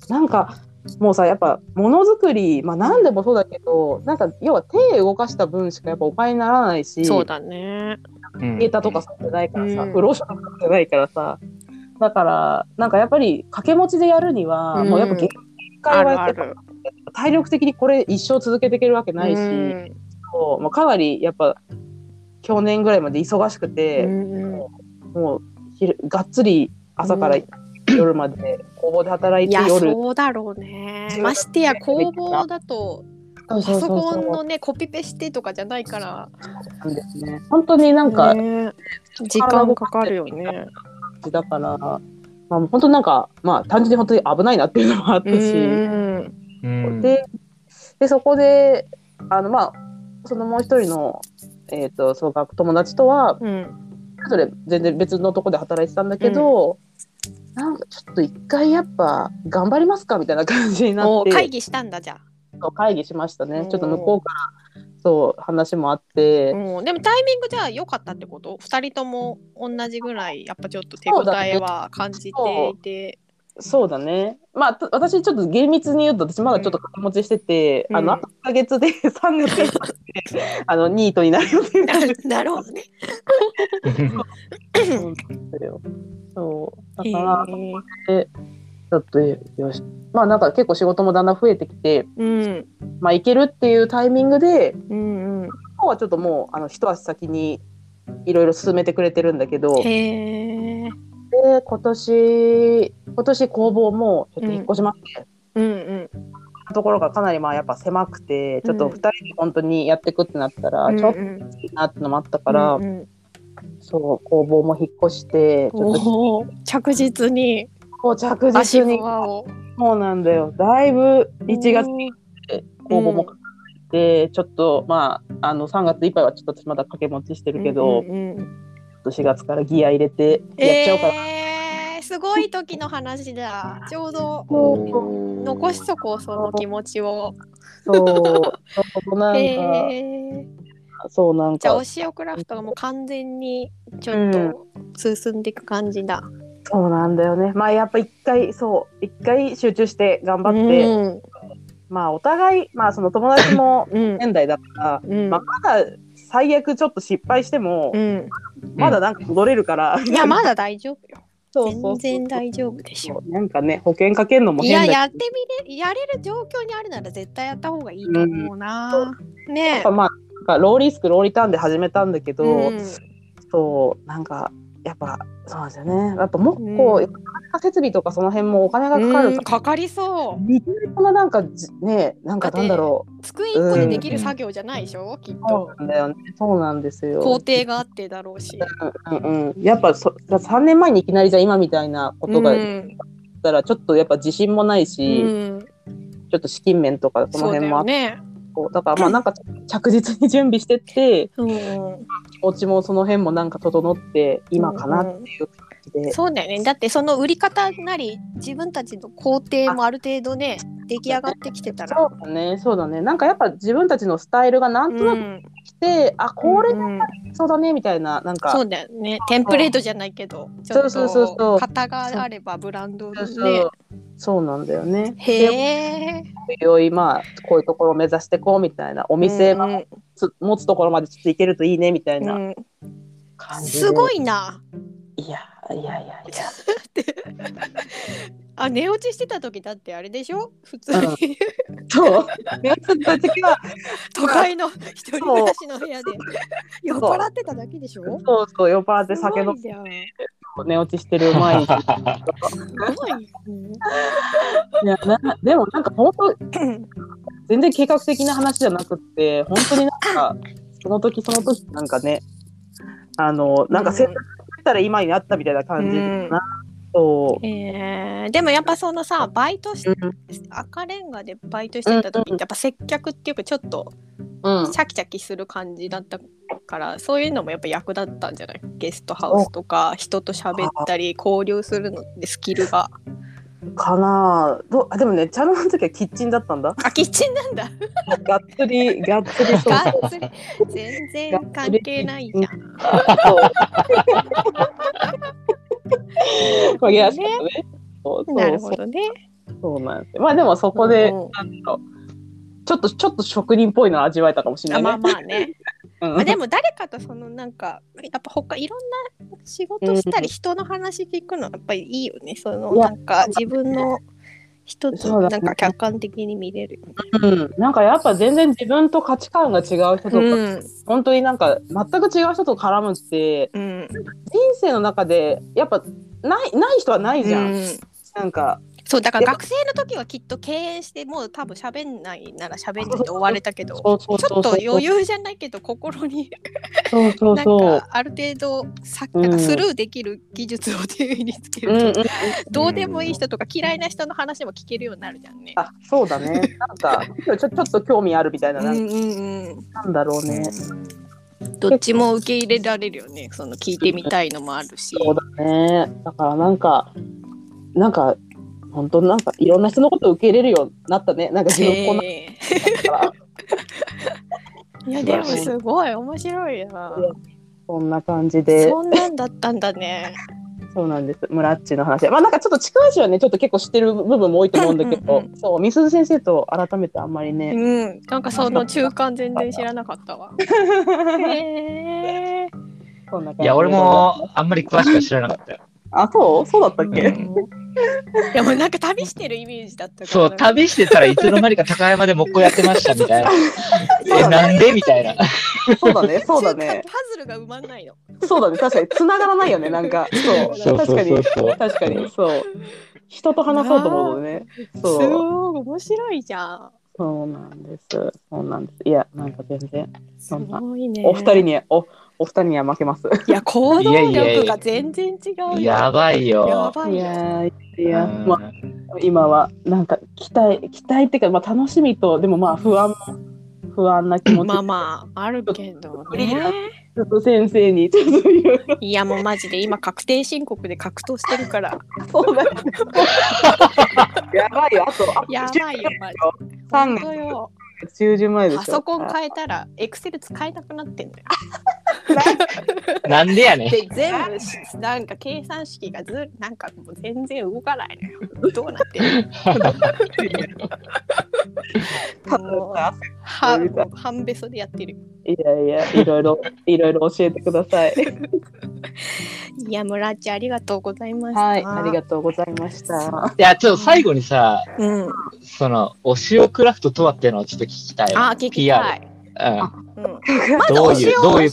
なんかもうさやっぱものづくりまあ何でもそうだけどなんか要は手動かした分しかやっぱお金にならないしそうだね。うんデータとかそうじゃないからさ、うん。不労所とかじゃないからさだからなんかやっぱり掛け持ちでやるには、うん。もうやっぱ限あ界はやっぱ。体力的にこれ一生続けていけるわけないし、うん。そうもうかなりやっぱ去年ぐらいまで忙しくて、うんもう昼がっつり朝からうん夜まで工房で働いいやて夜、そうだろうね。そうましてや工房だとそうそうパソコンそうのねコピペしてとかじゃないから。なんですね。本当になんかね時間かかるよね。だから、まあ、本当なんかまあ単純に本当に危ないなっていうのもあったし。ででそこであのまあそのもう一人の、えー、とその学友達とはうん。それぞれ全然別のとこで働いてたんだけど、なんかちょっと一回やっぱ頑張りますかみたいな感じになって。お会議したんだじゃ会議しましたね。ちょっと向こうからそう話もあって、でもタイミングじゃ良かったってこと？二人とも同じぐらいやっぱちょっと手応えは感じていて。そうだね。まあた私ちょっと厳密に言うと私まだちょっと掛け持ちしてて、うん。あのあと1ヶ月で 3月であのニートになる予定なるなるほどね。そうなんそうだからへちょっとよしまあなんか結構仕事もだんだん増えてきてーうんまあ行けるっていうタイミングでうんうん。今日はちょっともうあの一足先にいろいろ進めてくれてるんだけどで。今年今年工房もちょっと引っ越しまして、うんうん。ところがかなりまあやっぱ狭くてちょっとうん2人で本当にやっていくってなったらちょっとうんうんいいなってのもあったから、うんうんそう工房も引っ越してちょっと着実にこう着足実に。そうなんだよだいぶ1月に公募も考えて、ちょっとまああの3月いっぱいはちょっと私まだ掛け持ちしてるけど、うんうんうんちょっと4月からギア入れてやっちゃおうかな。えー、すごい時の話だ。ちょうど残しとこうその気持ちを。そうそうなんか、えー、そうなんか。じゃあお塩クラフトがもう完全にちょっと進んでいく感じだ。そうなんだよね。まあやっぱ一回そう一回集中して頑張って、うん。まあお互いまあその友達もうん。現代だから、うん。まあ、まだ最悪ちょっと失敗しても、うん、まだなんか戻れるから、いやまだ大丈夫よ。全然大丈夫でしょ。なんかね保険かけるのもいややってみれやれる状況にあるなら絶対やった方がいいと思うな。やねっぱまあかローリスクローリターンで始めたんだけど、うんそうなんかやっぱそうなんですよね。やっぱもうこう、うん設備とかその辺もお金がかかるうんかかりそう。このなんかじねなんかなんだろう。机一個でできる作業じゃないでしょ、きっそとうなんだよね。そうなんですよ。工程があってだろうし。うんうん、やっぱそ3年前にいきなりじゃあ今みたいなことがたらちょっとやっぱ自信もないし、うん。ちょっと資金面とかその辺もあって。よね。だからまあなんか着実に準備してってうん、気持ちもその辺もなんか整って今かなっていう感じで、そうだよね。だってその売り方なり自分たちの工程もある程度ね出来上がってきてたら。そうだね。そうだね。なんかやっぱ自分たちのスタイルがなんとなくうん。来て、あこれうん。そうだねみたいななんか。そうだよね。テンプレートじゃないけど、そうそうそう。そうと型があればブランドで。そうそうそう。なんだよね。へえ。でよいまあこういうところを目指していこうみたいな。お店うん持つところまでちょっと行けるといいねみたいなうん。感じで。すごいな。いやいやいやいや。あ寝落ちしてた時だってあれでしょ？普通に、そう。宮下さん時は。都会の一人暮らしの部屋で。酔っ払ってただけでしょ？そうそう酔っ払って酒飲んで寝落ちしてる前すごい、うんやなでもなんか本当全然計画的な話じゃなくって本当になんかその時その時なんかねあのなんか選択したら今になったみたいな感じかな、そう。えー。でもやっぱそのさバイトしう赤レンガでバイトしてた時ってやっぱ接客っていうかちょっとん、うん。チャキチャキする感じだったからそういうのもやっぱ役立ったんじゃない？ゲストハウスとか人と喋ったり交流するのでスキルが。かなどうあでもね茶の時はキッチンだったんだ。あキッチンなんだ。がっつりがっつりそう。がそうっつり全然関係ないじゃん。そう。ね。そうそうなるほどね。そうなんでまあでもそこで、うん。ちょっとちょっと職人っぽいの味わえたかもしれなあい。ね。まあまあねあでも誰かとそのなんかやっぱ他いろんな仕事したり人の話聞くのはやっぱりいいよね。そのなんか自分の人そうだね。となんか客観的に見れる。よね。うん、なんかやっぱ全然自分と価値観が違う人とか、うん。本当になんか全く違う人と絡むってうん。人生の中でやっぱないない人はないじゃん。うん。なんかそうだから学生の時はきっと敬遠してもう多分喋んないなら喋んないで終われたけどちょっと余裕じゃないけど心にそうそうなん。かある程度さうんなんかスルーできる技術を手につけうんうんると、どうでもいい人とか嫌いな人の話も聞けるようになるじゃんね。あそうだね。なんかちょちょっと興味あるみたいななんうんうんなんだろうね。どっちも受け入れられるよね。その聞いてみたいのもあるし。そうだね。だからなんかなんか本当なんかいろんな人のことを受け入れるようになったね。なんか自分こんな いやでもすごい面白いな。こんな感じで。そんなんだったんだね。そうなんです。村っちの話。まあなんかちょっと近しはね、ちょっど結構知ってる部分も多いと思うんだけど、うんうんそう、みすず先生と改めてあんまりね。うん。なんかその中間全然知らなかったわ。へえ。そんな感じでいや、俺。もあんまり詳しくは知らなかったよ。あ、そう？そうだったっけ、うんいやもうなんか旅してるイメージだったから。そう、旅してたらいつの間にか高山で木工やってましたみたいな。え、なんでみたいな。そうだね、そうだね。パズルが埋まんないの。そうだね、確かに繋がらないよね、なんか。そう、そうそう確かに、そうそう。確かに、そう。人と話そうと思うとね。すそう。ごい面白いじゃん。そうなんです。そうなんです。いや、なんか全然、すごいね。お二人に、お、お二人には負けます。いや行動力やが全然違うよ。やばいやよ。いばいよ。いや、うんまあ、今は、なんか、期待、期待っていうか、まあ、楽しみと、でもまあ、不安も、不安な気持ち。まあまああるけどね。ちょっと先生に、ちょっと言う。いやもうマジで今確定申告で格闘してるからそうだよ。やばいよ、あと、あとやばいよマジで。三本当よ。中旬前でしょ。パソコン変えたらエクセル使えなくなってんだよ。なんでやねん。で全部しなんか計算式がずなんかもう全然動かないのよ。どうなってるの？もうはもう半べそでやってる。いやいや、いろいろ、いろいろ教えてください。いや村っちありがとうございました。はい、ありがとうございました。いや、ちょっと最後にさ、うん。その、お塩クラフトとはっていうのをちょっと聞きたいわ。あ聞きたい。PR。うん。うん。まずおどういう、塩の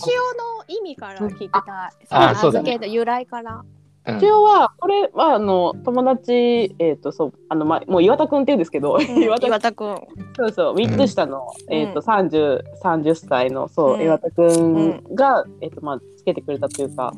意味から聞きたい。あそうだ由来から。うん一応は、これは、あの、友達、えっ、と、そう、あの、まあ、もう岩田くんって言うんですけど、岩田岩田くん。そうそう、3つ下の、うんえっ、と、30、30歳の、そう、うん岩田くんが、えっ、と、まあ、つけてくれたというか、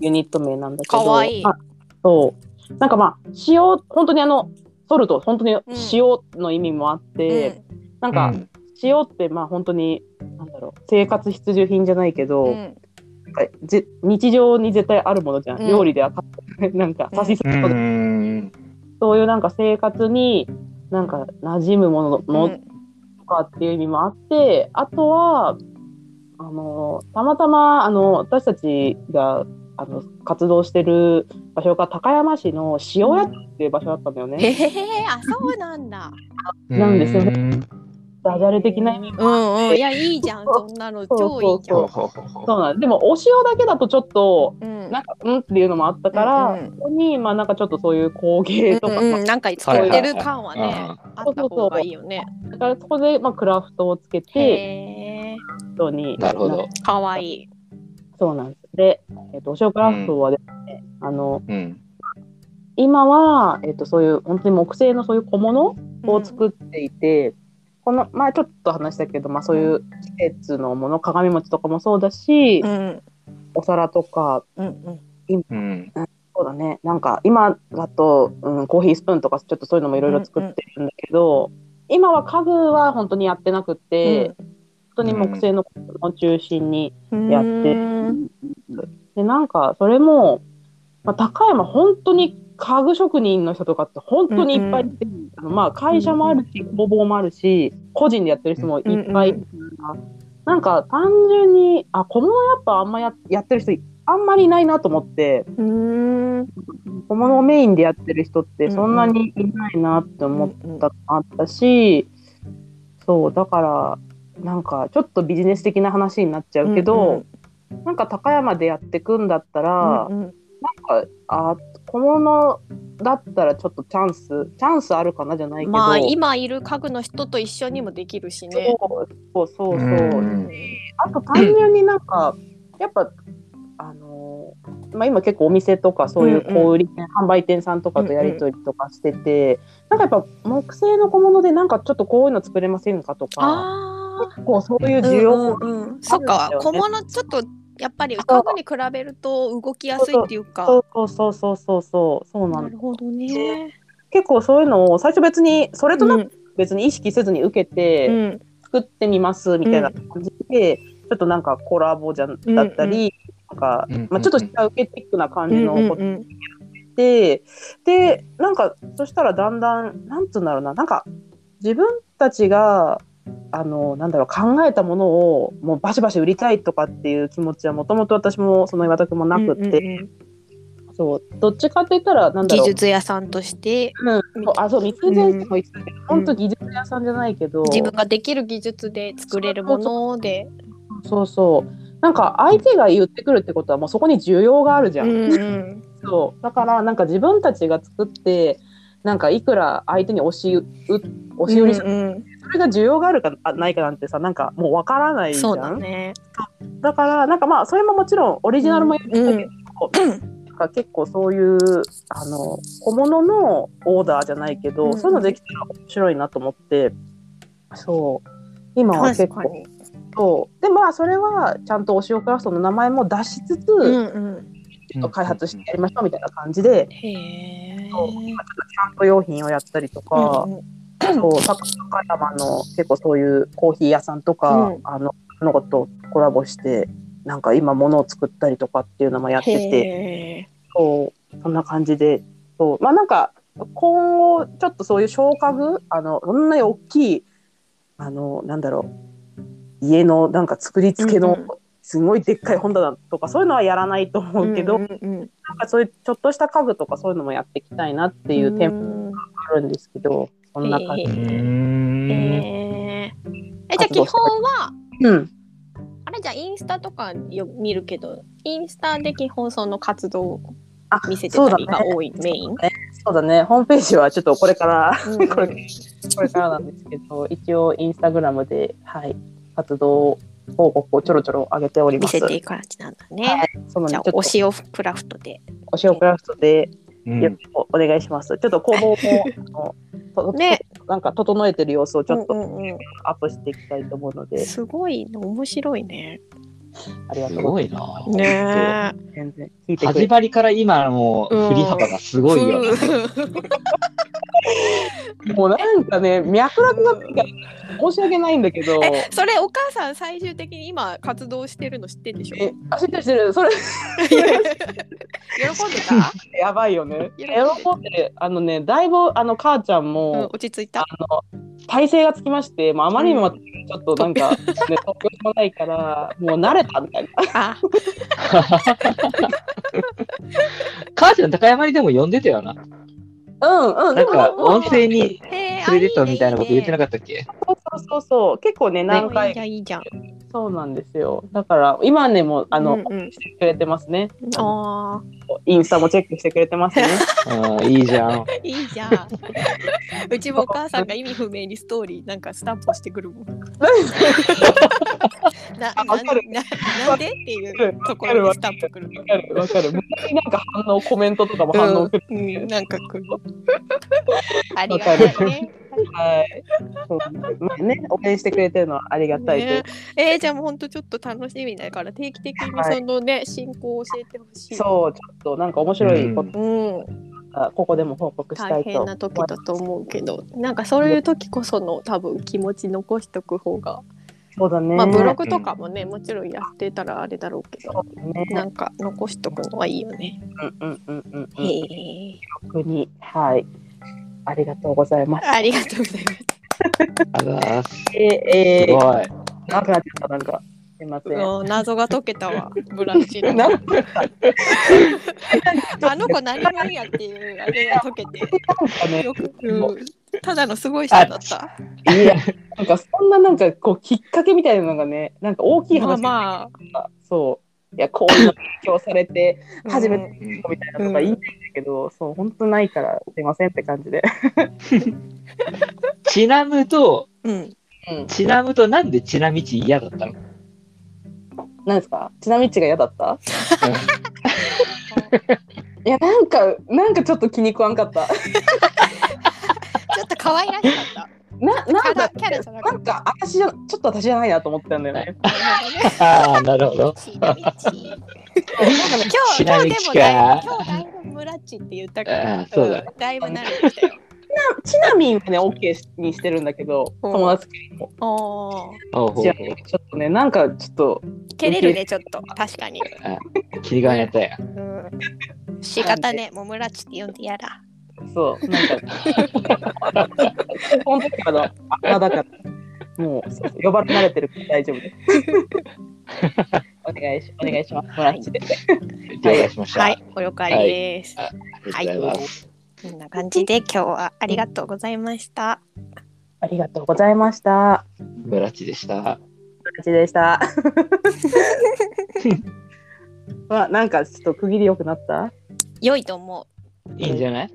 ユニット名なんだけど。かわいいまあそう。なんかまあ、塩、本当にあの、ソルト、本当に塩の意味もあって、なんか、うん塩って、まあ、本当に、なんだろう、生活必需品じゃないけど、うんなんかぜ日常に絶対あるものじゃん。うん料理ではか なんか、さしすうせそでん。そういうなんか生活に、なんか馴染むものの、うんとかっていう意味もあって、あとは、あの、たまたま、あの、私たちが、あの、活動してる場所が高山市の塩屋っていう場所だったんだよへね。へへあそうなんだ。なんですよねね。ダジャレ的な意味もうんうんいやいいじゃんそんなの超いいじゃん。そうなんでも、お塩だけだとちょっと、うんなんか、うんっていうのもあったから、うんうんここに、まあなんかちょっとそういう工芸とか、うんうんなんか作ってる感はねはいはいあった方がいいよね。だからそこで、まあ、クラフトをつけて、へえ人に。なるほど。かわいい。そうなんです。で、えっ、と、お塩クラフトはですね、あの、うん。今は、えっ、と、そういう、本当に木製のそういう小物を作っていて、この、前ちょっと話したけど、まあそういう季節のもの、鏡餅とかもそうだし、うん。お皿とか、うんうん。うん。そうだね、なんか今だと、うん、コーヒースプーンとかちょっとそういうのもいろいろ作ってるんだけど、今は家具は本当にやってなくて、本当に木製のを中心にうんうやってん。でなんかそれも、まあ、高山本当に家具職人の人とかって本当にいっぱいいて、あのまあ会社もあるし工房もあるし個人でやってる人もいっぱいいるから、なんか単純にあ小物やっぱあんまややってる人あんまりいないなと思ってうん小物をメインでやってる人ってそんなにいないなって思ったのあったし、そうだからなんかちょっとビジネス的な話になっちゃうけど、なんか高山でやってくんだったら、うんうんなんかあ小物だったらちょっとチャンスチャンスあるかなじゃないけど、まあ今いる家具の人と一緒にもできるしね。そうそうそう。そう、うん。あと単純になんかやっぱあのーまあ、今結構お店とかそういう小売店、販売店さんとかとやり取りとかしてて、なんかやっぱ木製の小物でなんかちょっとこういうの作れませんかとかあ結構そういうあ、需要うんうんうん。そっか小物ちょっとやっぱり家具に比べると動きやすいっていうか。そうそうそうそうそうそうそうなんなるほどね。結構そういうのを最初別にそれとなくうん。別に意識せずに受けて、うん。作ってみますみたいな感じで、ちょっとなんかコラボじゃんだったり、なんか、うんまあ、ちょっと下請けチックな感じのうんことうんで、でなんかそしたらだんだんなんつうんだろうななんか自分たちがあのなんだろう考えたものをもうバシバシ売りたいとかっていう気持ちはもともと私もその岩田君もなくって、うんうんうんそうどっちかって言ったらなんだろう技術屋さんとして。うん、そうあそう三井先生も言ってたけど、本当技術屋さんじゃないけど、自分ができる技術で作れるもので。そうそう。なんか相手が言ってくるってことはもうそこに需要があるじゃん、うんうん。そう。だからなんか自分たちが作ってなんかいくら相手に押しう押し売りして、うんうん。それが需要があるかあないかなんてさなんかもうわからないじゃそうんだね。だからなんかまあそれももちろんオリジナルもやってたけど、なんか結構そういうあの小物のオーダーじゃないけど、うんそういうのできたら面白いなと思って。そう。今は結構。そう。でまあそれはちゃんとお塩クラフトの名前も出しつつ、うんうん。ちょっと開発してやりましょうみたいな感じで、へえ。そう今ちょっとキャンプ用品をやったりとか、うんうん。そう高山の結構そういうコーヒー屋さんとか、うん。あのの子とコラボしてなんか今物を作ったりとかっていうのもやってて。そうそんな感じでそうまあなんか今後ちょっとそういう小家具あのそんなに大きいあのなんだろう家のなんか作り付けのすごいでっかい本棚とかそういうのはやらないと思うけど、うんうんうん。なんかそういうちょっとした家具とかそういうのもやっていきたいなっていう点もんあるんですけど、そんな感じ。え。えじゃあ基本はうん、あれじゃあインスタとかよ見るけどインスタで基本その活動をあ見せてたりが多い、メイン？そうだね。ホームページはちょっとこれからうん。うんこれこれからなんですけど一応インスタグラムで、はい、活動報告をちょろちょろ上げております。見せていく感じなんだね。はい、そのじゃあちょっとお塩クラフトで。お塩クラフトでうんよろしくお願いします。ちょっと工房も あのとねなんか整えてる様子をちょっとうんうんうんアップしていきたいと思うので、すごい面白いね。ありがすとうございまごいな。す。ね全然聞い。始まりから今の振り幅がすごいよね。もうなんかね脈絡がついから申し訳ないんだけど。えそれお母さん最終的に今活動してるの知ってんでしょ？え、あ、知ってる知ってる。それ 喜んでた、やばいよね。喜喜んでる。あのね、だいぶあの母ちゃんうん、も、落ち着いた？あの体勢がつきまして、もうあまりにもちょっとなんか、ね、突拍子もないから、もう慣れたみたいな。あ母ちゃん高山にでも呼んでたよな。うんうん。なんかでも音声にへえクレジットみたいなこと言ってなかかったっけ？そうそうそうそう。結構ね、何いい回じゃんいいじゃんそうなんですよ。だから今ねもうあの、うんうんしてくれてますね。あインスタもチェックしてくれてますね。うん、いいじゃん。ーいいじゃんうちもお母さんが意味不明にストーリーなんかスタンプしてくるもんななあわかるななんでっていうところにスタンプくるわかるわかる。なんか反応コメントとかも反応くる。うんうん、なんか来る ありがわかるたいねはい。まあね応援してくれてるのはありがたいというねえー、じゃあもうほんとちょっと楽しみだから定期的にはいそのね、進行を教えてほしいそうちょっとなんか面白いことうん、がここでも報告したいと大変な時だと思うけどなんかそういう時こその多分気持ち残しとく方がそうだね。まあブログとかもね、もちろんやってたらあれだろうけど、そうだね。なんか残しとくのはいいよね。うんうんうんうんうん。へえ。特にはい。ありがとうございます。ありがとうございます。あざーす。えー、えー、すごい。長くなっちゃったなんか。すいません。うん謎が解けたわ、ブランチの。な あの子何者やっていうあれが解けて。よく、うんただのすごい人だった。いや、なんかそんななんかこうきっかけみたいなのがね、なんか大きいまあ話まそう。いや、こういうの勉強されて、あ、初めてうんみたいなとか言いたいんだけど、そう、本当ないからすいませんって感じで。ちなむと、うん。うん。ちなむとなんでちなみち嫌だったの？何ですか？ちなみちが嫌だった？いや、なんか、なんかちょっと気に食わんかった。ちょっと可愛らしかった。な、キなんかャラ、キャラじゃな。なんか私じゃ、ちょっと私じゃないなと思ったんだよね。ああ、なるほど。今日、今日でもだいかぶ、今日だいぶムラッチって言ったから、そうだんだいぶ慣れてきたよ。ちなみにね、OK にしてるんだけど、うん友達にも。ちょっとね、なんかちょっと、照れるね、ちょっと。確かに。う。切り替えやったやん。うん。仕方ね、もうムラッチって呼んでやら。そう、なんか、この時まだ、あだから、もう、そうそう呼ばれ慣れてるから大丈夫です。お願いし、お願いします。もらっちです。了解しました。はい、お了解です。ありがとうございます。こんな感じで今日はありがとうございました。ありがとうございました。ブラッチでした。もらっちでした。まあ、なんかちょっと区切り良くなった？良いと思う。いいんじゃない？